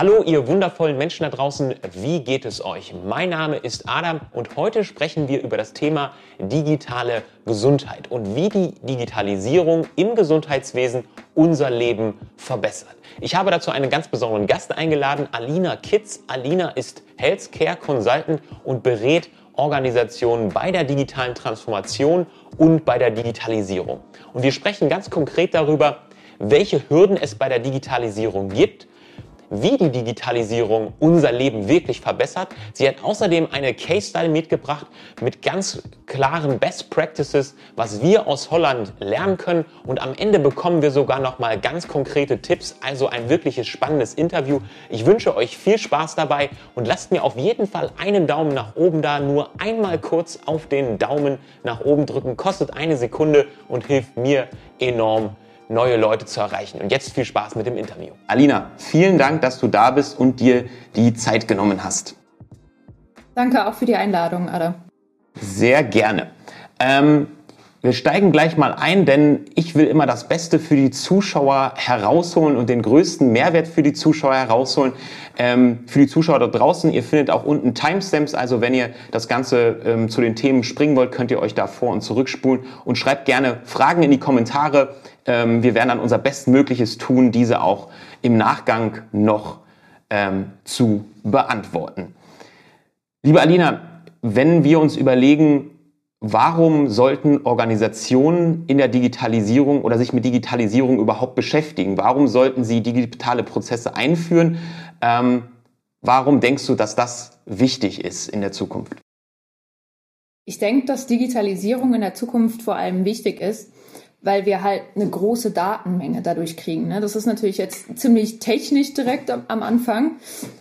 Hallo, ihr wundervollen Menschen da draußen, wie geht es euch? Mein Name ist Adam und heute sprechen wir über das Thema digitale Gesundheit und wie die Digitalisierung im Gesundheitswesen unser Leben verbessert. Ich habe dazu einen ganz besonderen Gast eingeladen, Alina Kitz. Alina ist Healthcare Consultant und berät Organisationen bei der digitalen Transformation und bei der Digitalisierung. Und wir sprechen ganz konkret darüber, welche Hürden es bei der Digitalisierung gibt wie die Digitalisierung unser Leben wirklich verbessert. Sie hat außerdem eine Case Study mitgebracht mit ganz klaren Best Practices, was wir aus Holland lernen können. Und am Ende bekommen wir sogar noch mal ganz konkrete Tipps. Also ein wirkliches spannendes Interview. Ich wünsche euch viel Spaß dabei und lasst mir auf jeden Fall einen Daumen nach oben da. Nur einmal kurz auf den Daumen nach oben drücken. Kostet eine Sekunde und hilft mir enorm neue Leute zu erreichen. Und jetzt viel Spaß mit dem Interview. Alina, vielen Dank, dass du da bist und dir die Zeit genommen hast. Danke auch für die Einladung, Ada. Sehr gerne. Ähm, wir steigen gleich mal ein, denn ich will immer das Beste für die Zuschauer herausholen und den größten Mehrwert für die Zuschauer herausholen. Ähm, für die Zuschauer da draußen, ihr findet auch unten Timestamps, also wenn ihr das Ganze ähm, zu den Themen springen wollt, könnt ihr euch da vor und zurückspulen und schreibt gerne Fragen in die Kommentare. Ähm, wir werden dann unser Bestmögliches tun, diese auch im Nachgang noch ähm, zu beantworten. Liebe Alina, wenn wir uns überlegen, Warum sollten Organisationen in der Digitalisierung oder sich mit Digitalisierung überhaupt beschäftigen? Warum sollten sie digitale Prozesse einführen? Ähm, warum denkst du, dass das wichtig ist in der Zukunft? Ich denke, dass Digitalisierung in der Zukunft vor allem wichtig ist, weil wir halt eine große Datenmenge dadurch kriegen. Ne? Das ist natürlich jetzt ziemlich technisch direkt am Anfang,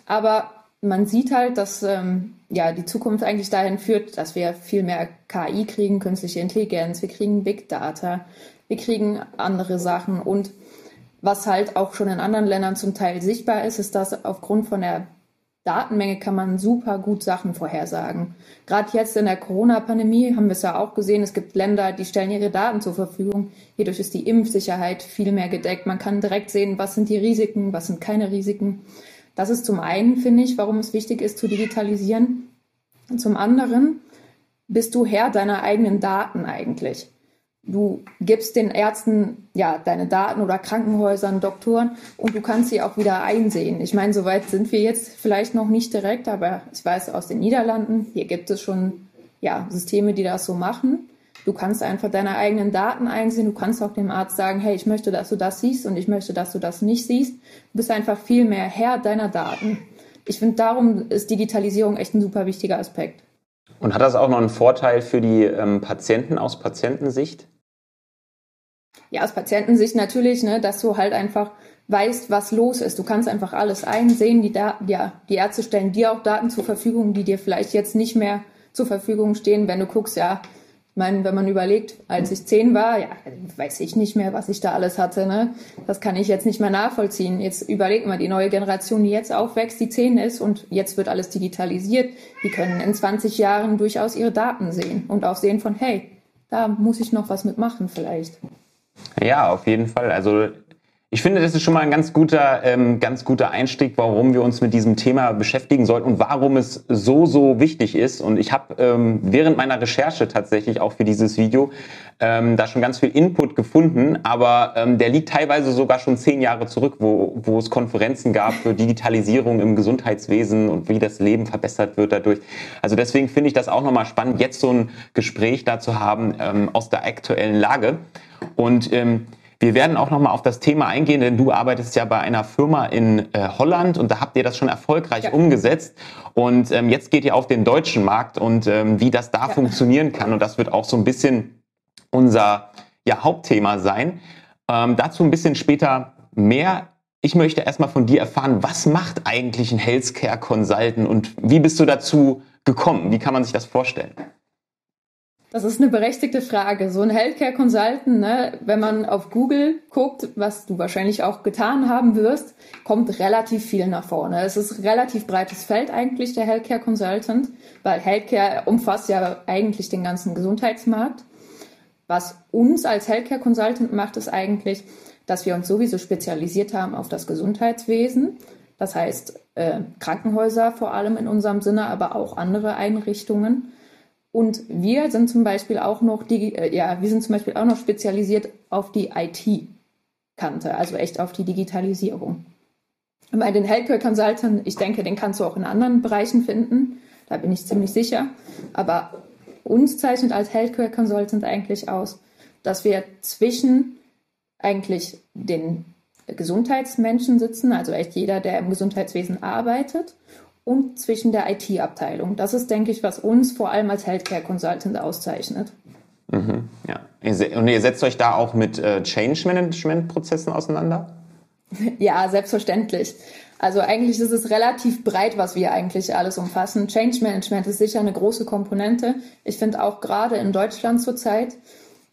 aber man sieht halt, dass ähm, ja die Zukunft eigentlich dahin führt, dass wir viel mehr KI kriegen, künstliche Intelligenz, wir kriegen Big Data, wir kriegen andere Sachen und was halt auch schon in anderen Ländern zum Teil sichtbar ist, ist, dass aufgrund von der Datenmenge kann man super gut Sachen vorhersagen. Gerade jetzt in der Corona-Pandemie haben wir es ja auch gesehen, es gibt Länder, die stellen ihre Daten zur Verfügung. Hierdurch ist die Impfsicherheit viel mehr gedeckt. Man kann direkt sehen, was sind die Risiken, was sind keine Risiken. Das ist zum einen, finde ich, warum es wichtig ist zu digitalisieren. Und zum anderen bist du Herr deiner eigenen Daten eigentlich. Du gibst den Ärzten ja deine Daten oder Krankenhäusern, Doktoren und du kannst sie auch wieder einsehen. Ich meine, soweit sind wir jetzt vielleicht noch nicht direkt, aber ich weiß aus den Niederlanden, hier gibt es schon ja Systeme, die das so machen. Du kannst einfach deine eigenen Daten einsehen. Du kannst auch dem Arzt sagen, hey, ich möchte, dass du das siehst und ich möchte, dass du das nicht siehst. Du bist einfach viel mehr Herr deiner Daten. Ich finde, darum ist Digitalisierung echt ein super wichtiger Aspekt. Und hat das auch noch einen Vorteil für die ähm, Patienten aus Patientensicht? Ja, aus Patientensicht natürlich, ne, dass du halt einfach weißt, was los ist. Du kannst einfach alles einsehen. Die, da ja, die Ärzte stellen dir auch Daten zur Verfügung, die dir vielleicht jetzt nicht mehr zur Verfügung stehen, wenn du guckst, ja, meine, wenn man überlegt, als ich zehn war, ja, weiß ich nicht mehr, was ich da alles hatte. Ne? Das kann ich jetzt nicht mehr nachvollziehen. Jetzt überlegt mal, die neue Generation, die jetzt aufwächst, die zehn ist und jetzt wird alles digitalisiert. Die können in 20 Jahren durchaus ihre Daten sehen und auch sehen von, hey, da muss ich noch was mitmachen vielleicht. Ja, auf jeden Fall. Also ich finde, das ist schon mal ein ganz guter, ähm, ganz guter Einstieg, warum wir uns mit diesem Thema beschäftigen sollten und warum es so, so wichtig ist. Und ich habe ähm, während meiner Recherche tatsächlich auch für dieses Video ähm, da schon ganz viel Input gefunden, aber ähm, der liegt teilweise sogar schon zehn Jahre zurück, wo, wo es Konferenzen gab für Digitalisierung im Gesundheitswesen und wie das Leben verbessert wird dadurch. Also deswegen finde ich das auch nochmal spannend, jetzt so ein Gespräch dazu haben ähm, aus der aktuellen Lage. Und ähm, wir werden auch nochmal auf das Thema eingehen, denn du arbeitest ja bei einer Firma in äh, Holland und da habt ihr das schon erfolgreich ja. umgesetzt. Und ähm, jetzt geht ihr auf den deutschen Markt und ähm, wie das da ja. funktionieren kann. Und das wird auch so ein bisschen unser ja, Hauptthema sein. Ähm, dazu ein bisschen später mehr. Ich möchte erstmal von dir erfahren, was macht eigentlich ein Healthcare Consultant und wie bist du dazu gekommen? Wie kann man sich das vorstellen? Das ist eine berechtigte Frage. So ein Healthcare Consultant, ne, wenn man auf Google guckt, was du wahrscheinlich auch getan haben wirst, kommt relativ viel nach vorne. Es ist relativ breites Feld eigentlich, der Healthcare Consultant, weil Healthcare umfasst ja eigentlich den ganzen Gesundheitsmarkt. Was uns als Healthcare Consultant macht, ist eigentlich, dass wir uns sowieso spezialisiert haben auf das Gesundheitswesen. Das heißt, äh, Krankenhäuser vor allem in unserem Sinne, aber auch andere Einrichtungen. Und wir sind zum Beispiel auch noch, die, äh, ja, wir sind zum Beispiel auch noch spezialisiert auf die IT-Kante, also echt auf die Digitalisierung. Bei den Healthcare Consultant, ich denke, den kannst du auch in anderen Bereichen finden. Da bin ich ziemlich sicher. Aber uns zeichnet als Healthcare Consultant eigentlich aus, dass wir zwischen eigentlich den Gesundheitsmenschen sitzen, also echt jeder, der im Gesundheitswesen arbeitet, und zwischen der IT-Abteilung. Das ist, denke ich, was uns vor allem als Healthcare Consultant auszeichnet. Mhm, ja. Und ihr setzt euch da auch mit äh, Change Management Prozessen auseinander? Ja, selbstverständlich. Also eigentlich ist es relativ breit, was wir eigentlich alles umfassen. Change Management ist sicher eine große Komponente. Ich finde auch gerade in Deutschland zurzeit,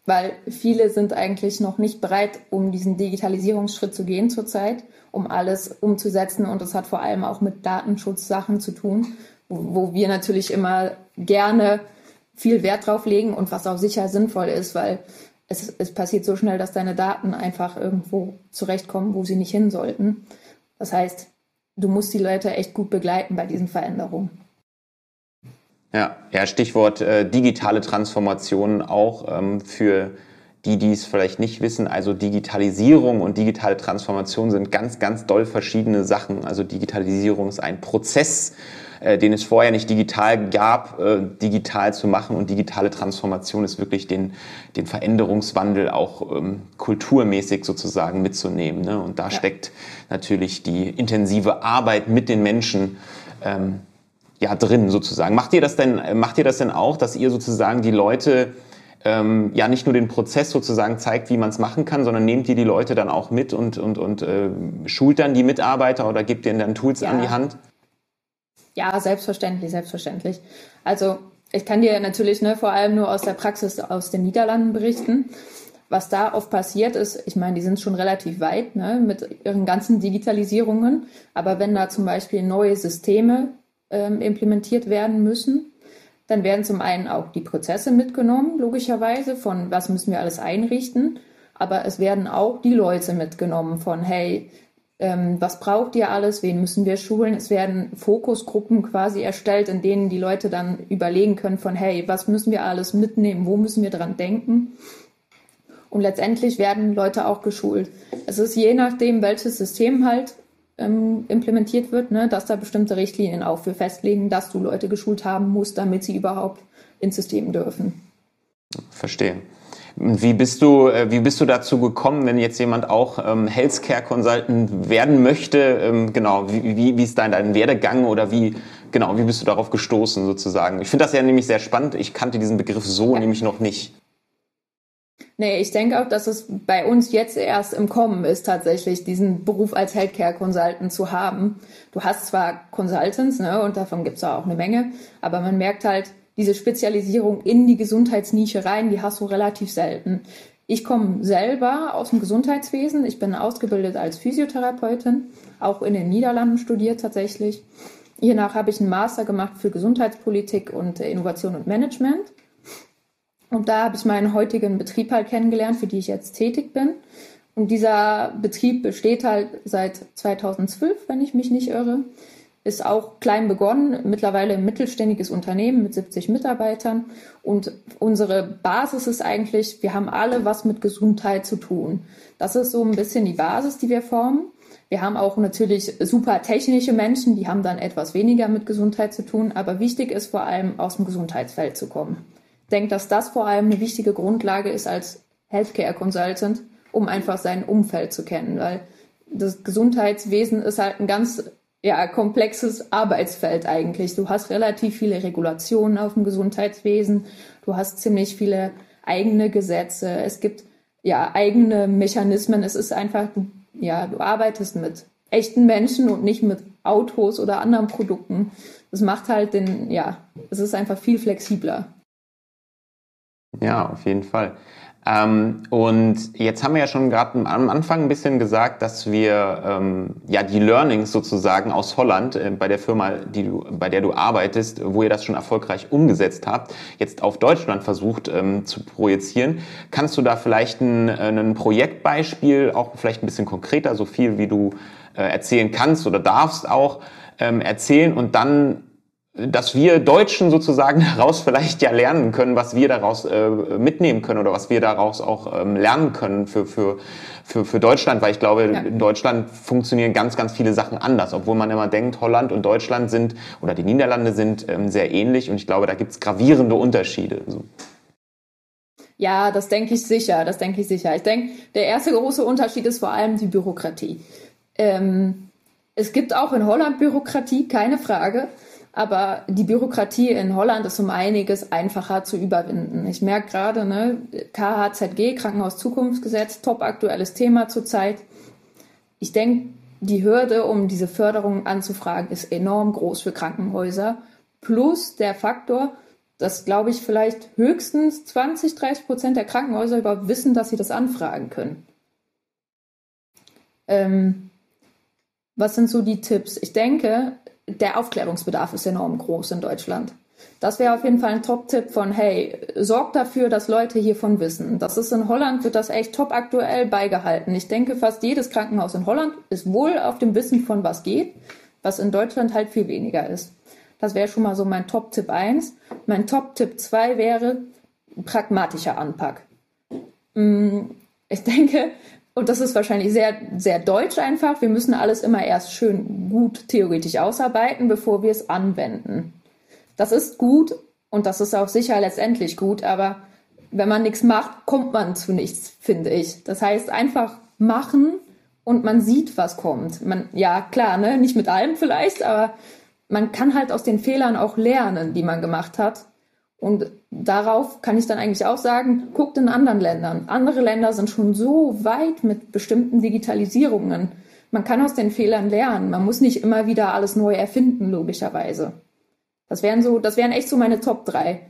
weil viele sind eigentlich noch nicht bereit, um diesen Digitalisierungsschritt zu gehen zurzeit, um alles umzusetzen. Und das hat vor allem auch mit Datenschutzsachen zu tun, wo, wir natürlich immer gerne viel Wert drauf legen und was auch sicher sinnvoll ist, weil es, es passiert so schnell, dass deine Daten einfach irgendwo zurechtkommen, wo sie nicht hin sollten. Das heißt, du musst die Leute echt gut begleiten bei diesen Veränderungen. Ja, ja Stichwort äh, digitale Transformation auch ähm, für die, die es vielleicht nicht wissen. Also Digitalisierung und digitale Transformation sind ganz, ganz doll verschiedene Sachen. Also Digitalisierung ist ein Prozess, äh, den es vorher nicht digital gab, äh, digital zu machen. Und digitale Transformation ist wirklich den, den Veränderungswandel auch ähm, kulturmäßig sozusagen mitzunehmen. Ne? Und da ja. steckt natürlich die intensive Arbeit mit den Menschen ähm, ja drin sozusagen. Macht ihr das denn, macht ihr das denn auch, dass ihr sozusagen die Leute ähm, ja nicht nur den Prozess sozusagen zeigt, wie man es machen kann, sondern nehmt ihr die Leute dann auch mit und, und, und äh, schult dann die Mitarbeiter oder gebt ihnen dann Tools ja. an die Hand? Ja, selbstverständlich, selbstverständlich. Also ich kann dir natürlich ne, vor allem nur aus der Praxis aus den Niederlanden berichten. Was da oft passiert ist, ich meine, die sind schon relativ weit ne, mit ihren ganzen Digitalisierungen, aber wenn da zum Beispiel neue Systeme ähm, implementiert werden müssen, dann werden zum einen auch die Prozesse mitgenommen, logischerweise, von was müssen wir alles einrichten, aber es werden auch die Leute mitgenommen von, hey, ähm, was braucht ihr alles, wen müssen wir schulen. Es werden Fokusgruppen quasi erstellt, in denen die Leute dann überlegen können von, hey, was müssen wir alles mitnehmen, wo müssen wir dran denken. Und letztendlich werden Leute auch geschult. Es ist je nachdem, welches System halt ähm, implementiert wird, ne, dass da bestimmte Richtlinien auch für festlegen, dass du Leute geschult haben musst, damit sie überhaupt ins System dürfen. Verstehe. Wie bist du, äh, wie bist du dazu gekommen, wenn jetzt jemand auch ähm, Healthcare Consultant werden möchte? Ähm, genau, wie, wie, wie ist dein, dein Werdegang oder wie, genau, wie bist du darauf gestoßen sozusagen? Ich finde das ja nämlich sehr spannend. Ich kannte diesen Begriff so ja. nämlich noch nicht. Nee, ich denke auch, dass es bei uns jetzt erst im Kommen ist, tatsächlich diesen Beruf als Healthcare Consultant zu haben. Du hast zwar Consultants, ne, und davon gibt's auch eine Menge, aber man merkt halt, diese Spezialisierung in die Gesundheitsnische rein, die hast du relativ selten. Ich komme selber aus dem Gesundheitswesen. Ich bin ausgebildet als Physiotherapeutin, auch in den Niederlanden studiert tatsächlich. Hiernach habe ich einen Master gemacht für Gesundheitspolitik und Innovation und Management. Und da habe ich meinen heutigen Betrieb halt kennengelernt, für die ich jetzt tätig bin. Und dieser Betrieb besteht halt seit 2012, wenn ich mich nicht irre ist auch klein begonnen, mittlerweile ein mittelständiges Unternehmen mit 70 Mitarbeitern. Und unsere Basis ist eigentlich, wir haben alle was mit Gesundheit zu tun. Das ist so ein bisschen die Basis, die wir formen. Wir haben auch natürlich super technische Menschen, die haben dann etwas weniger mit Gesundheit zu tun. Aber wichtig ist vor allem, aus dem Gesundheitsfeld zu kommen. Denke, dass das vor allem eine wichtige Grundlage ist als Healthcare Consultant, um einfach sein Umfeld zu kennen, weil das Gesundheitswesen ist halt ein ganz ja, komplexes Arbeitsfeld eigentlich. Du hast relativ viele Regulationen auf dem Gesundheitswesen. Du hast ziemlich viele eigene Gesetze. Es gibt ja eigene Mechanismen. Es ist einfach, ja, du arbeitest mit echten Menschen und nicht mit Autos oder anderen Produkten. Das macht halt den, ja, es ist einfach viel flexibler. Ja, auf jeden Fall. Ähm, und jetzt haben wir ja schon gerade am Anfang ein bisschen gesagt, dass wir ähm, ja die Learnings sozusagen aus Holland äh, bei der Firma, die du, bei der du arbeitest, wo ihr das schon erfolgreich umgesetzt habt, jetzt auf Deutschland versucht ähm, zu projizieren. Kannst du da vielleicht ein, äh, ein Projektbeispiel, auch vielleicht ein bisschen konkreter, so viel wie du äh, erzählen kannst oder darfst auch ähm, erzählen und dann dass wir Deutschen sozusagen daraus vielleicht ja lernen können, was wir daraus äh, mitnehmen können oder was wir daraus auch ähm, lernen können für, für, für, für Deutschland, weil ich glaube, ja. in Deutschland funktionieren ganz, ganz viele Sachen anders, obwohl man immer denkt, Holland und Deutschland sind oder die Niederlande sind ähm, sehr ähnlich und ich glaube, da gibt es gravierende Unterschiede. So. Ja, das denke ich sicher, das denke ich sicher. Ich denke, der erste große Unterschied ist vor allem die Bürokratie. Ähm, es gibt auch in Holland Bürokratie, keine Frage. Aber die Bürokratie in Holland ist um einiges einfacher zu überwinden. Ich merke gerade, ne, KHZG, Krankenhaus Zukunftsgesetz, top aktuelles Thema zurzeit. Ich denke, die Hürde, um diese Förderung anzufragen, ist enorm groß für Krankenhäuser. Plus der Faktor, dass, glaube ich, vielleicht höchstens 20, 30 Prozent der Krankenhäuser überhaupt wissen, dass sie das anfragen können. Ähm, was sind so die Tipps? Ich denke, der Aufklärungsbedarf ist enorm groß in Deutschland. Das wäre auf jeden Fall ein Top-Tipp von, hey, sorgt dafür, dass Leute hiervon wissen. Das ist in Holland, wird das echt top aktuell beigehalten. Ich denke, fast jedes Krankenhaus in Holland ist wohl auf dem Wissen von was geht, was in Deutschland halt viel weniger ist. Das wäre schon mal so mein Top-Tipp 1. Mein Top-Tipp 2 wäre pragmatischer Anpack. Mm, ich denke, und das ist wahrscheinlich sehr, sehr deutsch einfach. Wir müssen alles immer erst schön gut theoretisch ausarbeiten, bevor wir es anwenden. Das ist gut und das ist auch sicher letztendlich gut, aber wenn man nichts macht, kommt man zu nichts, finde ich. Das heißt, einfach machen und man sieht, was kommt. Man, ja, klar, ne, nicht mit allem vielleicht, aber man kann halt aus den Fehlern auch lernen, die man gemacht hat. Und darauf kann ich dann eigentlich auch sagen, guckt in anderen Ländern. Andere Länder sind schon so weit mit bestimmten Digitalisierungen. Man kann aus den Fehlern lernen. Man muss nicht immer wieder alles neu erfinden, logischerweise. Das wären so, das wären echt so meine Top 3.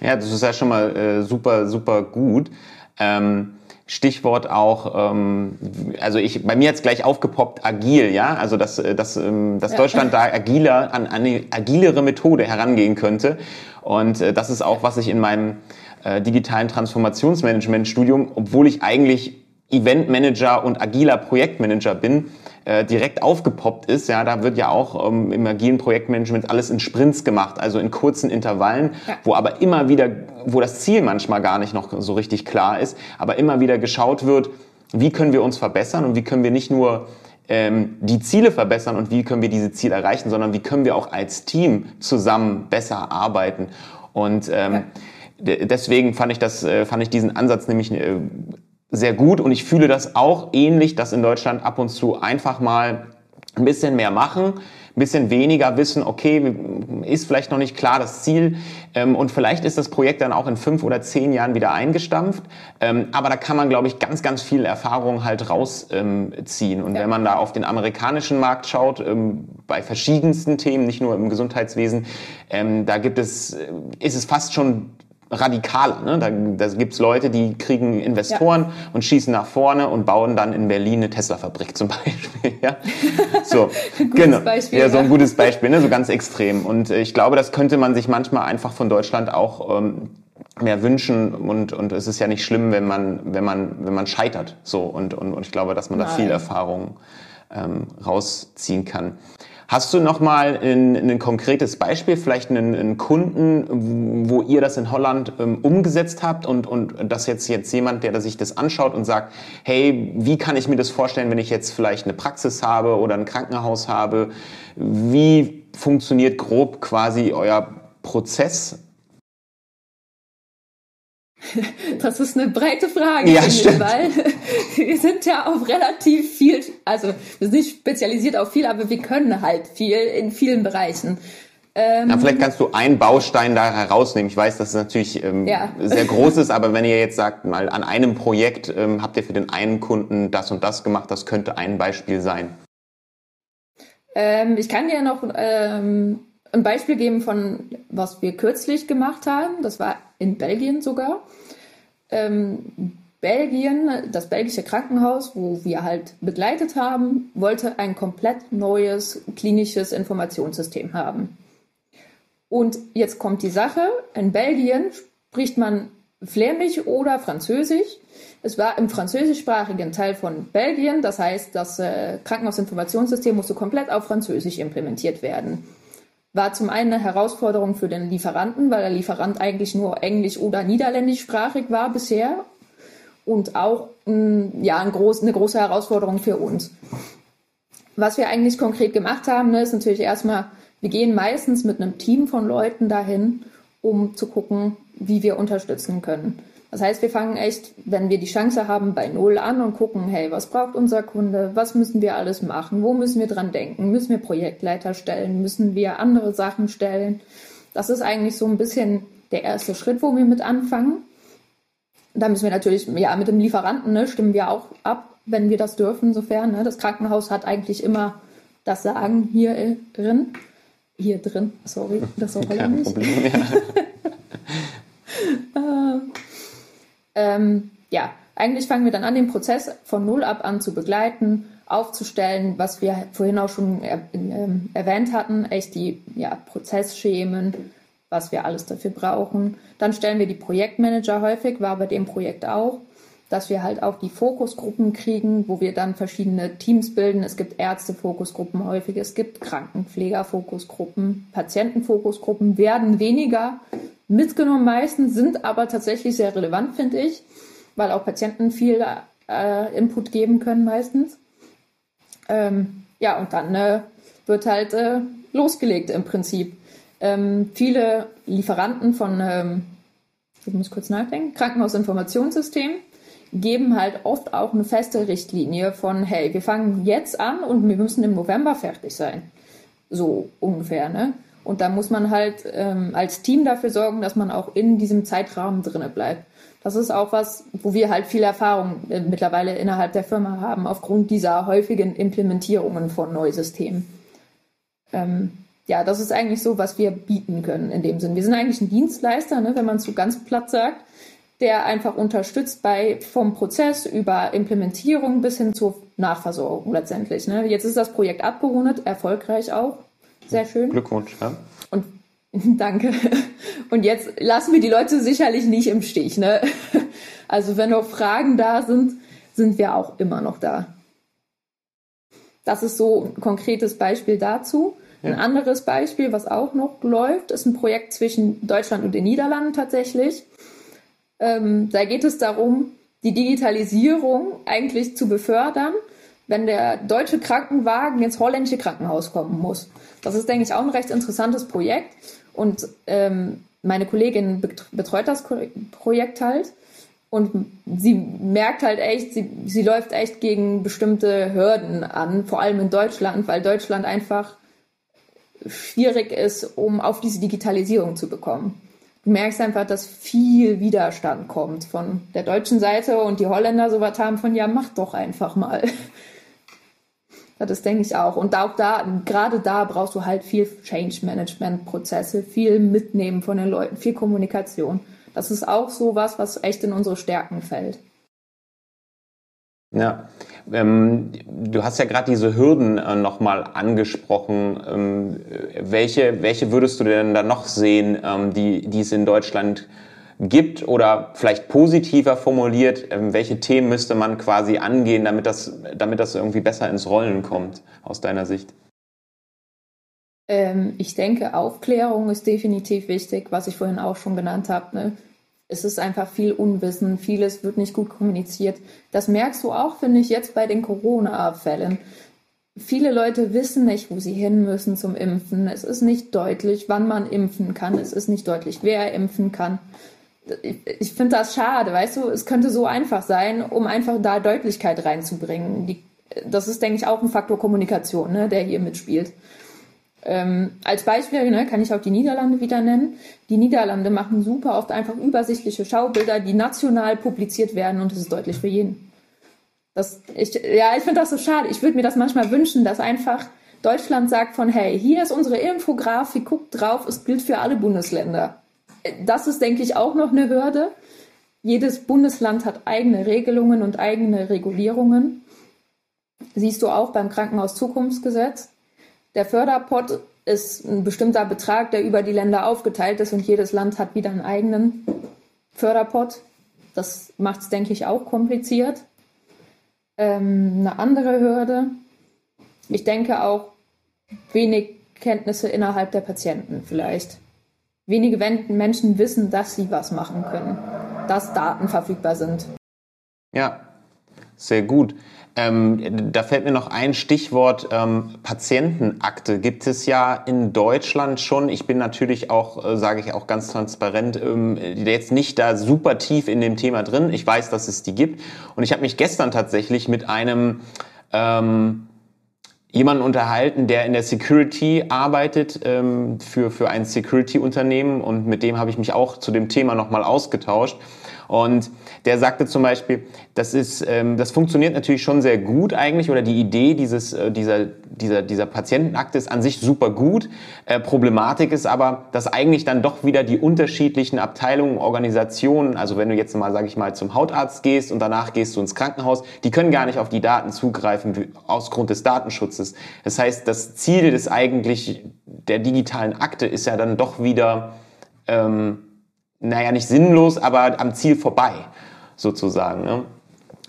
Ja, das ist ja schon mal äh, super, super gut. Ähm, Stichwort auch, ähm, also ich, bei mir jetzt gleich aufgepoppt, agil, ja, also dass, äh, dass, ähm, dass ja. Deutschland da agiler, an, an eine agilere Methode herangehen könnte. Und äh, das ist auch, was ich in meinem äh, digitalen Transformationsmanagement-Studium, obwohl ich eigentlich Eventmanager und agiler Projektmanager bin, äh, direkt aufgepoppt ist. Ja, da wird ja auch ähm, im agilen Projektmanagement alles in Sprints gemacht, also in kurzen Intervallen, ja. wo aber immer wieder, wo das Ziel manchmal gar nicht noch so richtig klar ist, aber immer wieder geschaut wird, wie können wir uns verbessern und wie können wir nicht nur ähm, die Ziele verbessern und wie können wir diese Ziele erreichen, sondern wie können wir auch als Team zusammen besser arbeiten. Und ähm, ja. deswegen fand ich das, äh, fand ich diesen Ansatz nämlich äh, sehr gut und ich fühle das auch ähnlich, dass in Deutschland ab und zu einfach mal ein bisschen mehr machen, ein bisschen weniger wissen, okay, ist vielleicht noch nicht klar das Ziel ähm, und vielleicht ist das Projekt dann auch in fünf oder zehn Jahren wieder eingestampft, ähm, aber da kann man, glaube ich, ganz, ganz viel Erfahrung halt rausziehen und ja. wenn man da auf den amerikanischen Markt schaut, ähm, bei verschiedensten Themen, nicht nur im Gesundheitswesen, da gibt es, äh, ist es fast schon radikaler. Ne? Da, da gibt es Leute, die kriegen Investoren ja. und schießen nach vorne und bauen dann in Berlin eine Tesla-Fabrik zum Beispiel. ja? So, genau. Beispiel, ja, so ein gutes Beispiel, ne? so ganz extrem. Und äh, ich glaube, das könnte man sich manchmal einfach von Deutschland auch ähm, mehr wünschen und, und es ist ja nicht schlimm, wenn man, wenn man, wenn man scheitert. So, und, und, und ich glaube, dass man Nein. da viel Erfahrung ähm, rausziehen kann. Hast du noch mal ein, ein konkretes Beispiel, vielleicht einen, einen, Kunden, wo ihr das in Holland ähm, umgesetzt habt und, und das jetzt, jetzt jemand, der sich das anschaut und sagt, hey, wie kann ich mir das vorstellen, wenn ich jetzt vielleicht eine Praxis habe oder ein Krankenhaus habe? Wie funktioniert grob quasi euer Prozess Das ist eine breite Frage, ja, finde, weil wir sind ja auf relativ viel, also wir sind nicht spezialisiert auf viel, aber wir können halt viel in vielen Bereichen. Ähm, ja, vielleicht kannst du einen Baustein da herausnehmen. Ich weiß, dass es natürlich ähm, ja. sehr groß ist, aber wenn ihr jetzt sagt, mal an einem Projekt ähm, habt ihr für den einen Kunden das und das gemacht, das könnte ein Beispiel sein. Ähm, ich kann dir noch ähm, ein Beispiel geben von, was wir kürzlich gemacht haben. Das war in Belgien sogar. Ähm, Belgien, das belgische Krankenhaus, wo wir halt begleitet haben, wollte ein komplett neues klinisches Informationssystem haben. Und jetzt kommt die Sache, in Belgien spricht man Flämisch oder Französisch. Es war im französischsprachigen Teil von Belgien, das heißt, das äh, Krankenhausinformationssystem musste komplett auf Französisch implementiert werden. War zum einen eine Herausforderung für den Lieferanten, weil der Lieferant eigentlich nur englisch- oder niederländischsprachig war bisher und auch ja, ein groß, eine große Herausforderung für uns. Was wir eigentlich konkret gemacht haben, ne, ist natürlich erstmal, wir gehen meistens mit einem Team von Leuten dahin, um zu gucken, wie wir unterstützen können. Das heißt, wir fangen echt, wenn wir die Chance haben, bei Null an und gucken, hey, was braucht unser Kunde? Was müssen wir alles machen? Wo müssen wir dran denken? Müssen wir Projektleiter stellen? Müssen wir andere Sachen stellen? Das ist eigentlich so ein bisschen der erste Schritt, wo wir mit anfangen. Da müssen wir natürlich, ja, mit dem Lieferanten ne, stimmen wir auch ab, wenn wir das dürfen, insofern. Ne? Das Krankenhaus hat eigentlich immer das Sagen hier drin. Hier drin, sorry, das auch Kein Problem, ja. Ähm, ja, eigentlich fangen wir dann an, den Prozess von Null ab an zu begleiten, aufzustellen, was wir vorhin auch schon er, äh, erwähnt hatten, echt die ja, Prozessschemen, was wir alles dafür brauchen. Dann stellen wir die Projektmanager häufig, war bei dem Projekt auch, dass wir halt auch die Fokusgruppen kriegen, wo wir dann verschiedene Teams bilden. Es gibt Ärzte-Fokusgruppen häufig, es gibt Krankenpfleger-Fokusgruppen, Patienten-Fokusgruppen werden weniger mitgenommen meistens, sind aber tatsächlich sehr relevant, finde ich, weil auch Patienten viel äh, Input geben können meistens. Ähm, ja, und dann äh, wird halt äh, losgelegt im Prinzip. Ähm, viele Lieferanten von, ähm, ich muss kurz nachdenken, Krankenhausinformationssystem geben halt oft auch eine feste Richtlinie von, hey, wir fangen jetzt an und wir müssen im November fertig sein. So ungefähr, ne? Und da muss man halt ähm, als Team dafür sorgen, dass man auch in diesem Zeitrahmen drinne bleibt. Das ist auch was, wo wir halt viel Erfahrung äh, mittlerweile innerhalb der Firma haben, aufgrund dieser häufigen Implementierungen von Neusystemen. Ähm, ja, das ist eigentlich so, was wir bieten können in dem Sinn. Wir sind eigentlich ein Dienstleister, ne, wenn man es so ganz platt sagt, der einfach unterstützt bei vom Prozess über Implementierung bis hin zur Nachversorgung letztendlich. Ne. Jetzt ist das Projekt abgerundet, erfolgreich auch. Sehr schön. Glückwunsch, ja. Und danke. Und jetzt lassen wir die Leute sicherlich nicht im Stich. Ne? Also wenn noch Fragen da sind, sind wir auch immer noch da. Das ist so ein konkretes Beispiel dazu. Ja. Ein anderes Beispiel, was auch noch läuft, ist ein Projekt zwischen Deutschland und den Niederlanden tatsächlich. Ähm, da geht es darum, die Digitalisierung eigentlich zu befördern, wenn der deutsche Krankenwagen ins holländische Krankenhaus kommen muss. Das ist, denke ich, auch ein recht interessantes Projekt. Und ähm, meine Kollegin betreut das Projekt halt. Und sie merkt halt echt, sie, sie läuft echt gegen bestimmte Hürden an, vor allem in Deutschland, weil Deutschland einfach schwierig ist, um auf diese Digitalisierung zu bekommen. Du merkst einfach, dass viel Widerstand kommt von der deutschen Seite und die Holländer so was haben von, ja, mach doch einfach mal. Das denke ich auch. Und auch da, gerade da brauchst du halt viel Change-Management-Prozesse, viel Mitnehmen von den Leuten, viel Kommunikation. Das ist auch so was, was echt in unsere Stärken fällt. Ja, ähm, du hast ja gerade diese Hürden äh, nochmal angesprochen. Ähm, welche, welche würdest du denn da noch sehen, ähm, die, die es in Deutschland gibt? Gibt oder vielleicht positiver formuliert, ähm, welche Themen müsste man quasi angehen, damit das, damit das irgendwie besser ins Rollen kommt, aus deiner Sicht? Ähm, ich denke, Aufklärung ist definitiv wichtig, was ich vorhin auch schon genannt habe. Ne? Es ist einfach viel Unwissen, vieles wird nicht gut kommuniziert. Das merkst du auch, finde ich, jetzt bei den Corona-Fällen. Viele Leute wissen nicht, wo sie hin müssen zum Impfen. Es ist nicht deutlich, wann man impfen kann. Es ist nicht deutlich, wer impfen kann ich finde das schade, weißt du, es könnte so einfach sein, um einfach da Deutlichkeit reinzubringen. Die, das ist, denke ich, auch ein Faktor Kommunikation, ne, der hier mitspielt. Ähm, als Beispiel ne, kann ich auch die Niederlande wieder nennen. Die Niederlande machen super oft einfach übersichtliche Schaubilder, die national publiziert werden und es ist deutlich für jeden. Das, ich, ja, ich finde das so schade. Ich würde mir das manchmal wünschen, dass einfach Deutschland sagt von, hey, hier ist unsere Infografik, guckt drauf, es gilt für alle Bundesländer das ist, denke ich, auch noch eine Hürde. Jedes Bundesland hat eigene Regelungen und eigene Regulierungen. Siehst du auch beim Krankenhauszukunftsgesetz. Der Förderpot ist ein bestimmter Betrag, der über die Länder aufgeteilt ist und jedes Land hat wieder einen eigenen. Förderpot. Das macht es, denke ich, auch kompliziert. Ähm, eine andere Hürde. Ich denke auch wenig Kenntnisse innerhalb der Patienten vielleicht. Wenige Menschen wissen, dass sie was machen können, dass Daten verfügbar sind. Ja, sehr gut. Ähm, da fällt mir noch ein Stichwort ähm, Patientenakte. Gibt es ja in Deutschland schon. Ich bin natürlich auch, äh, sage ich auch ganz transparent, ähm, jetzt nicht da super tief in dem Thema drin. Ich weiß, dass es die gibt. Und ich habe mich gestern tatsächlich mit einem ähm, jemanden unterhalten, der in der Security arbeitet ähm, für, für ein Security-Unternehmen und mit dem habe ich mich auch zu dem Thema nochmal ausgetauscht. Und der sagte zum Beispiel, das ist, ähm, das funktioniert natürlich schon sehr gut eigentlich oder die Idee dieses, äh, dieser, dieser, dieser Patientenakte ist an sich super gut. Äh, Problematik ist aber, dass eigentlich dann doch wieder die unterschiedlichen Abteilungen, Organisationen, also wenn du jetzt mal, sage ich mal, zum Hautarzt gehst und danach gehst du ins Krankenhaus, die können gar nicht auf die Daten zugreifen aus Grund des Datenschutzes. Das heißt, das Ziel des eigentlich der digitalen Akte ist ja dann doch wieder ähm, naja, nicht sinnlos, aber am Ziel vorbei, sozusagen. Ne?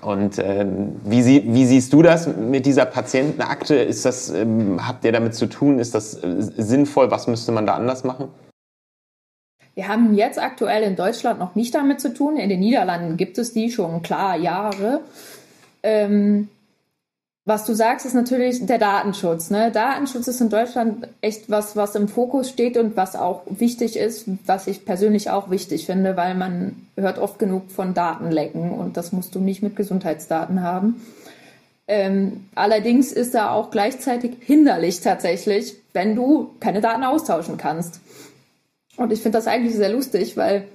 Und äh, wie, sie, wie, siehst du das mit dieser Patientenakte? Ist das, ähm, habt ihr damit zu tun? Ist das äh, sinnvoll? Was müsste man da anders machen? Wir haben jetzt aktuell in Deutschland noch nicht damit zu tun. In den Niederlanden gibt es die schon klar Jahre. Ähm, was du sagst, ist natürlich der Datenschutz. Ne? Datenschutz ist in Deutschland echt was, was im Fokus steht und was auch wichtig ist, was ich persönlich auch wichtig finde, weil man hört oft genug von Datenlecken und das musst du nicht mit Gesundheitsdaten haben. Ähm, allerdings ist da auch gleichzeitig hinderlich tatsächlich, wenn du keine Daten austauschen kannst. Und ich finde das eigentlich sehr lustig, weil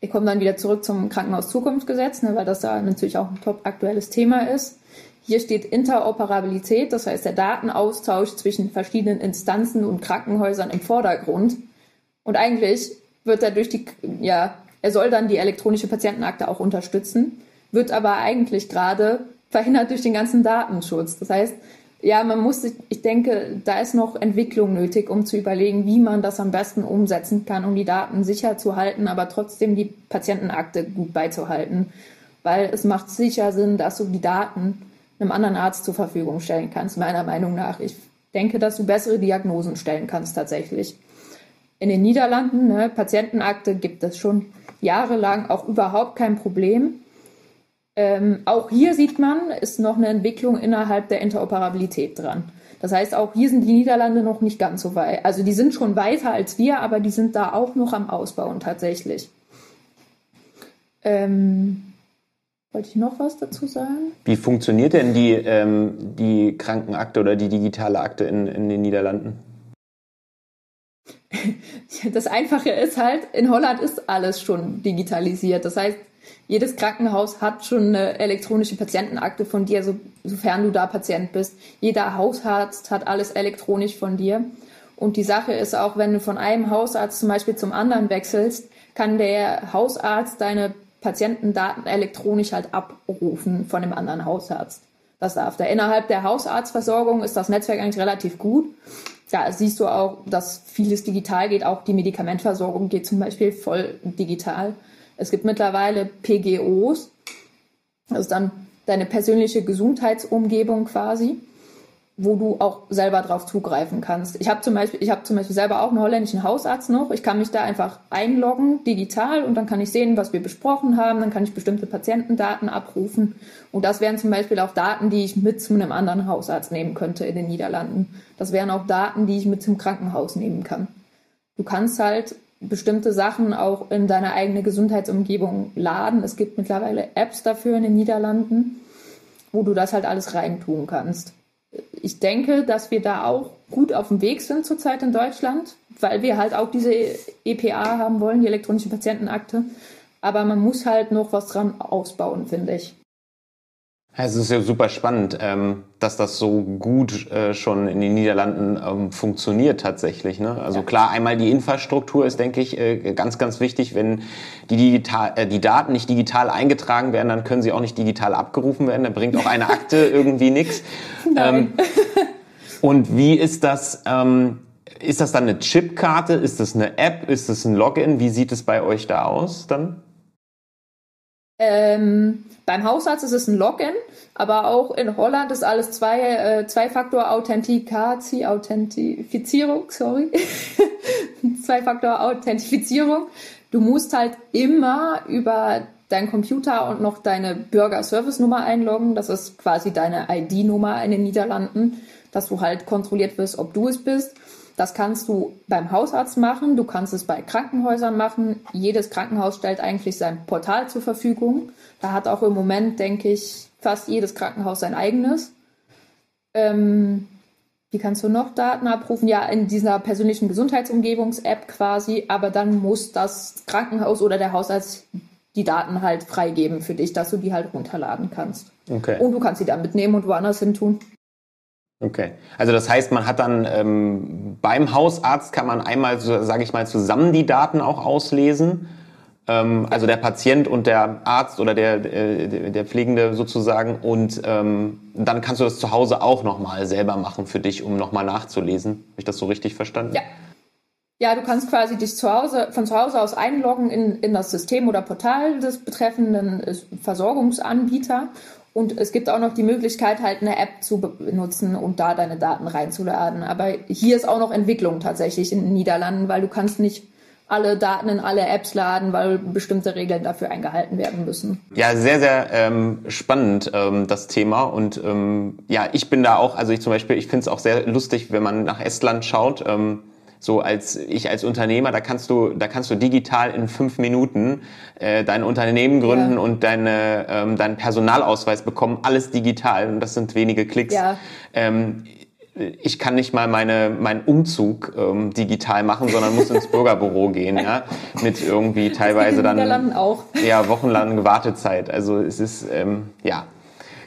ich komme dann wieder zurück zum Krankenhaus-Zukunftsgesetz, ne, weil das da natürlich auch ein top aktuelles Thema ist. Hier steht Interoperabilität, das heißt der Datenaustausch zwischen verschiedenen Instanzen und Krankenhäusern im Vordergrund. Und eigentlich wird er durch die, ja, er soll dann die elektronische Patientenakte auch unterstützen, wird aber eigentlich gerade verhindert durch den ganzen Datenschutz. Das heißt, ja, man muss, ich denke, da ist noch Entwicklung nötig, um zu überlegen, wie man das am besten umsetzen kann, um die Daten sicher zu halten, aber trotzdem die Patientenakte gut beizuhalten. Weil es macht sicher Sinn, dass du die Daten einem anderen Arzt zur Verfügung stellen kannst, meiner Meinung nach. Ich denke, dass du bessere Diagnosen stellen kannst tatsächlich. In den Niederlanden, ne, Patientenakte gibt es schon jahrelang auch überhaupt kein Problem. Ähm, auch hier sieht man, ist noch eine Entwicklung innerhalb der Interoperabilität dran. Das heißt, auch hier sind die Niederlande noch nicht ganz so weit. Also die sind schon weiter als wir, aber die sind da auch noch am Ausbauen tatsächlich. Ähm, wollte ich noch was dazu sagen? Wie funktioniert denn die, ähm, die Krankenakte oder die digitale Akte in, in den Niederlanden? Das Einfache ist halt, in Holland ist alles schon digitalisiert. Das heißt, jedes Krankenhaus hat schon eine elektronische Patientenakte von dir, so, sofern du da Patient bist. Jeder Hausarzt hat alles elektronisch von dir. Und die Sache ist auch, wenn du von einem Hausarzt zum Beispiel zum anderen wechselst, kann der Hausarzt deine Patientendaten elektronisch halt abrufen von dem anderen Hausarzt. Das darf der. Innerhalb der Hausarztversorgung ist das Netzwerk eigentlich relativ gut. Da siehst du auch, dass vieles digital geht. Auch die Medikamentversorgung geht zum Beispiel voll digital. Es gibt mittlerweile PGOs. Das ist dann deine persönliche Gesundheitsumgebung quasi wo du auch selber drauf zugreifen kannst. Ich habe zum Beispiel, ich habe zum Beispiel selber auch einen holländischen Hausarzt noch. Ich kann mich da einfach einloggen digital und dann kann ich sehen, was wir besprochen haben. Dann kann ich bestimmte Patientendaten abrufen und das wären zum Beispiel auch Daten, die ich mit zu einem anderen Hausarzt nehmen könnte in den Niederlanden. Das wären auch Daten, die ich mit zum Krankenhaus nehmen kann. Du kannst halt bestimmte Sachen auch in deine eigene Gesundheitsumgebung laden. Es gibt mittlerweile Apps dafür in den Niederlanden, wo du das halt alles reintun kannst ich denke, dass wir da auch gut auf dem Weg sind zurzeit in Deutschland, weil wir halt auch diese EPA haben wollen, die elektronische Patientenakte. Aber man muss halt noch was dran ausbauen, finde ich. Es ist ja super spannend, ähm, dass das so gut äh, schon in den Niederlanden ähm, funktioniert tatsächlich. Ne? Also klar, einmal die Infrastruktur ist, denke ich, äh, ganz, ganz wichtig. Wenn die, digital, äh, die Daten nicht digital eingetragen werden, dann können sie auch nicht digital abgerufen werden. Da bringt auch eine Akte irgendwie nichts. Ähm, und wie ist das? Ist das dann eine Chipkarte? Ist das eine App? Ist das ein Login? Wie sieht es bei euch da aus dann? Ähm, beim Hausarzt ist es ein Login, aber auch in Holland ist alles zwei, äh, Zwei-Faktor-Authentifikatie, Authentifizierung, sorry. Zwei-Faktor-Authentifizierung. Du musst halt immer über deinen Computer und noch deine Bürger-Service-Nummer einloggen. Das ist quasi deine ID-Nummer in den Niederlanden, dass du halt kontrolliert wirst, ob du es bist. Das kannst du beim Hausarzt machen, du kannst es bei Krankenhäusern machen. Jedes Krankenhaus stellt eigentlich sein Portal zur Verfügung. Da hat auch im Moment, denke ich, fast jedes Krankenhaus sein eigenes. Ähm, wie kannst du noch Daten abrufen? Ja, in dieser persönlichen Gesundheitsumgebungs-App quasi, aber dann muss das Krankenhaus oder der Hausarzt die Daten halt freigeben für dich, dass du die halt runterladen kannst. Okay. Und du kannst sie dann mitnehmen und woanders hin tun. Okay. Also das heißt, man hat dann ähm, beim Hausarzt kann man einmal, sage ich mal, zusammen die Daten auch auslesen. Ähm, also der Patient und der Arzt oder der, der, der Pflegende sozusagen. Und ähm, dann kannst du das zu Hause auch nochmal selber machen für dich, um nochmal nachzulesen. Habe ich das so richtig verstanden? Ja. Ja, du kannst quasi dich zu Hause, von zu Hause aus einloggen in, in das System oder Portal des betreffenden äh, Versorgungsanbieter und es gibt auch noch die Möglichkeit, halt eine App zu benutzen und da deine Daten reinzuladen. Aber hier ist auch noch Entwicklung tatsächlich in den Niederlanden, weil du kannst nicht alle Daten in alle Apps laden, weil bestimmte Regeln dafür eingehalten werden müssen. Ja, sehr, sehr ähm, spannend ähm, das Thema. Und ähm, ja, ich bin da auch, also ich zum Beispiel, ich finde es auch sehr lustig, wenn man nach Estland schaut. Ähm, so als ich als Unternehmer, da kannst du, da kannst du digital in fünf Minuten äh, dein Unternehmen gründen ja. und deine, ähm, deinen Personalausweis bekommen, alles digital und das sind wenige Klicks. Ja. Ähm, ich kann nicht mal meine, meinen Umzug ähm, digital machen, sondern muss ins Bürgerbüro gehen, ja, mit irgendwie teilweise dann auch. ja wochenlange Wartezeit. Also es ist ähm, ja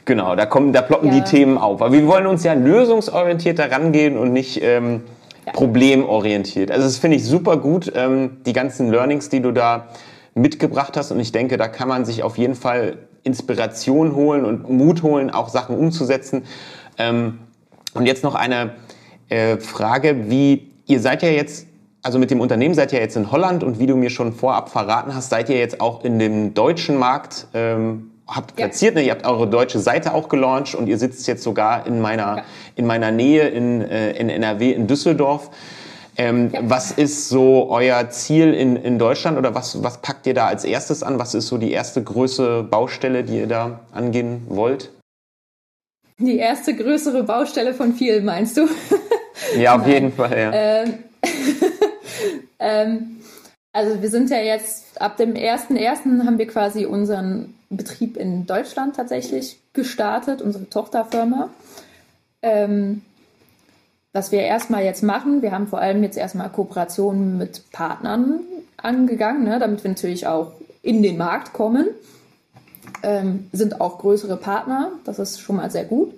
genau, da kommen, da ploppen ja. die Themen auf. Aber wir wollen uns ja lösungsorientiert rangehen und nicht ähm, problemorientiert. Also das finde ich super gut, ähm, die ganzen Learnings, die du da mitgebracht hast. Und ich denke, da kann man sich auf jeden Fall Inspiration holen und Mut holen, auch Sachen umzusetzen. Ähm, und jetzt noch eine äh, Frage, wie ihr seid ja jetzt also mit dem Unternehmen seid ihr jetzt in Holland und wie du mir schon vorab verraten hast, seid ihr jetzt auch in dem deutschen Markt ähm, habt platziert, ja. ne? ihr habt eure deutsche Seite auch gelauncht und ihr sitzt jetzt sogar in meiner, ja. in meiner Nähe in, äh, in NRW, in Düsseldorf. Ähm, ja. Was ist so euer Ziel in, in Deutschland oder was, was packt ihr da als erstes an? Was ist so die erste größere Baustelle, die ihr da angehen wollt? Die erste größere Baustelle von vielen, meinst du? Ja, auf jeden Fall, ja. Ähm, ähm, also wir sind ja jetzt, ab dem 1.1. haben wir quasi unseren Betrieb in Deutschland tatsächlich gestartet, unsere Tochterfirma. Ähm, was wir erstmal jetzt machen, wir haben vor allem jetzt erstmal Kooperationen mit Partnern angegangen, ne, damit wir natürlich auch in den Markt kommen. Ähm, sind auch größere Partner, das ist schon mal sehr gut.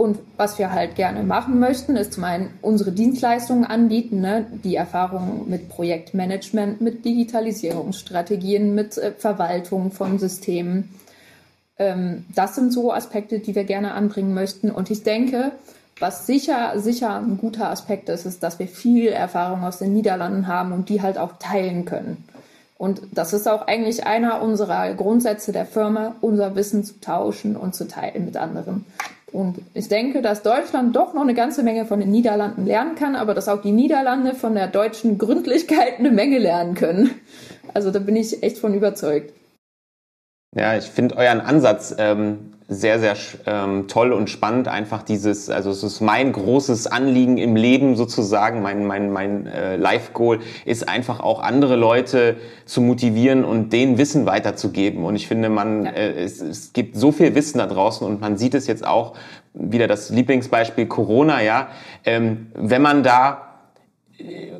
Und was wir halt gerne machen möchten, ist zum einen unsere Dienstleistungen anbieten, ne? die Erfahrung mit Projektmanagement, mit Digitalisierungsstrategien, mit äh, Verwaltung von Systemen. Ähm, das sind so Aspekte, die wir gerne anbringen möchten. Und ich denke, was sicher, sicher ein guter Aspekt ist, ist, dass wir viel Erfahrung aus den Niederlanden haben und die halt auch teilen können. Und das ist auch eigentlich einer unserer Grundsätze der Firma, unser Wissen zu tauschen und zu teilen mit anderen. Und ich denke, dass Deutschland doch noch eine ganze Menge von den Niederlanden lernen kann, aber dass auch die Niederlande von der deutschen Gründlichkeit eine Menge lernen können. Also da bin ich echt von überzeugt. Ja, ich finde euren Ansatz ähm, sehr, sehr ähm, toll und spannend. Einfach dieses, also es ist mein großes Anliegen im Leben sozusagen, mein, mein, mein äh, Life-Goal ist einfach auch andere Leute zu motivieren und denen Wissen weiterzugeben. Und ich finde, man, ja. äh, es, es gibt so viel Wissen da draußen und man sieht es jetzt auch, wieder das Lieblingsbeispiel Corona, ja. Ähm, wenn man da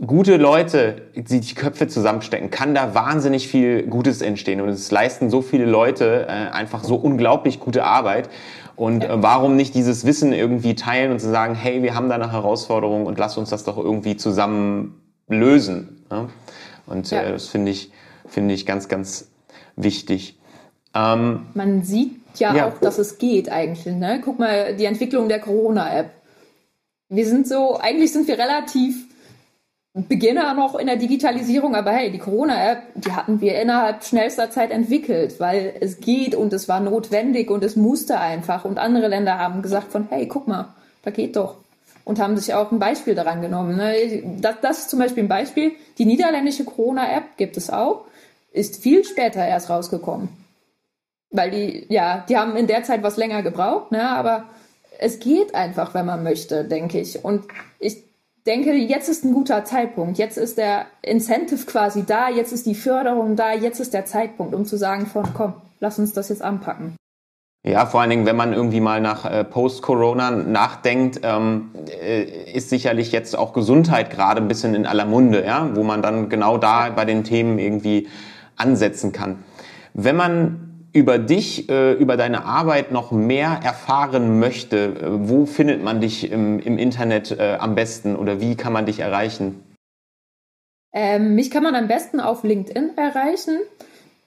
gute Leute, die die Köpfe zusammenstecken, kann da wahnsinnig viel Gutes entstehen. Und es leisten so viele Leute äh, einfach so unglaublich gute Arbeit. Und äh, warum nicht dieses Wissen irgendwie teilen und zu sagen, hey, wir haben da eine Herausforderung und lass uns das doch irgendwie zusammen lösen. Ne? Und ja. äh, das finde ich, finde ich ganz, ganz wichtig. Ähm, Man sieht ja, ja, auch, dass es geht eigentlich. Ne? Guck mal, die Entwicklung der Corona-App. Wir sind so, eigentlich sind wir relativ Beginner noch in der Digitalisierung, aber hey, die Corona-App, die hatten wir innerhalb schnellster Zeit entwickelt, weil es geht und es war notwendig und es musste einfach. Und andere Länder haben gesagt von, hey, guck mal, da geht doch. Und haben sich auch ein Beispiel daran genommen. Ne? Das, das ist zum Beispiel ein Beispiel. Die niederländische Corona-App gibt es auch, ist viel später erst rausgekommen. Weil die, ja, die haben in der Zeit was länger gebraucht, ne? aber es geht einfach, wenn man möchte, denke ich. Und ich denke, jetzt ist ein guter Zeitpunkt. Jetzt ist der Incentive quasi da, jetzt ist die Förderung da, jetzt ist der Zeitpunkt, um zu sagen von, komm, lass uns das jetzt anpacken. Ja, vor allen Dingen, wenn man irgendwie mal nach äh, Post-Corona nachdenkt, ähm, äh, ist sicherlich jetzt auch Gesundheit gerade ein bisschen in aller Munde, ja, wo man dann genau da bei den Themen irgendwie ansetzen kann. Wenn man über dich, äh, über deine Arbeit noch mehr erfahren möchte, wo findet man dich im, im Internet äh, am besten oder wie kann man dich erreichen? Ähm, mich kann man am besten auf LinkedIn erreichen.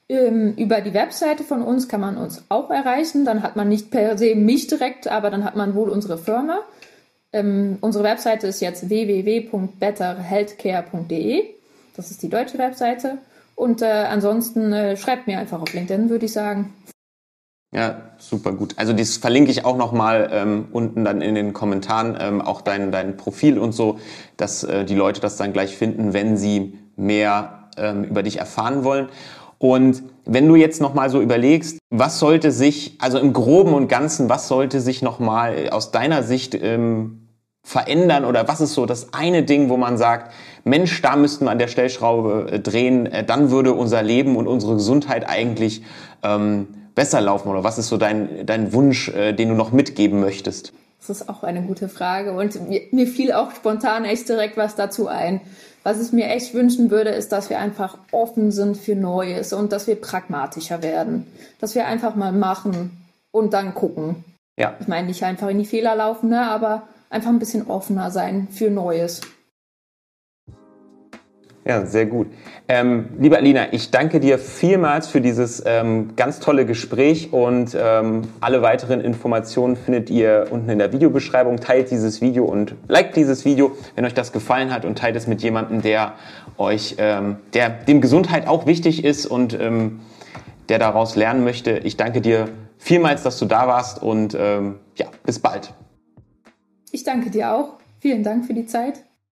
Ähm, über die Webseite von uns kann man uns auch erreichen. Dann hat man nicht per se mich direkt, aber dann hat man wohl unsere Firma. Ähm, unsere Webseite ist jetzt www.betterhealthcare.de. Das ist die deutsche Webseite. Und äh, ansonsten äh, schreibt mir einfach auf LinkedIn, würde ich sagen. Ja, super gut. Also das verlinke ich auch nochmal ähm, unten dann in den Kommentaren, ähm, auch dein, dein Profil und so, dass äh, die Leute das dann gleich finden, wenn sie mehr ähm, über dich erfahren wollen. Und wenn du jetzt nochmal so überlegst, was sollte sich, also im Groben und Ganzen, was sollte sich nochmal aus deiner Sicht ähm, verändern oder was ist so das eine Ding, wo man sagt, Mensch, da müssten wir an der Stellschraube äh, drehen, äh, dann würde unser Leben und unsere Gesundheit eigentlich ähm, besser laufen oder was ist so dein, dein Wunsch, äh, den du noch mitgeben möchtest? Das ist auch eine gute Frage und mir, mir fiel auch spontan echt direkt was dazu ein. Was ich mir echt wünschen würde, ist, dass wir einfach offen sind für Neues und dass wir pragmatischer werden. Dass wir einfach mal machen und dann gucken. Ja. Ich meine, nicht einfach in die Fehler laufen, ne, aber einfach ein bisschen offener sein für Neues. Ja, sehr gut. Ähm, liebe Alina, ich danke dir vielmals für dieses ähm, ganz tolle Gespräch und ähm, alle weiteren Informationen findet ihr unten in der Videobeschreibung. Teilt dieses Video und liked dieses Video, wenn euch das gefallen hat und teilt es mit jemandem, der euch, ähm, der dem Gesundheit auch wichtig ist und ähm, der daraus lernen möchte. Ich danke dir vielmals, dass du da warst und ähm, ja, bis bald. Ich danke dir auch. Vielen Dank für die Zeit.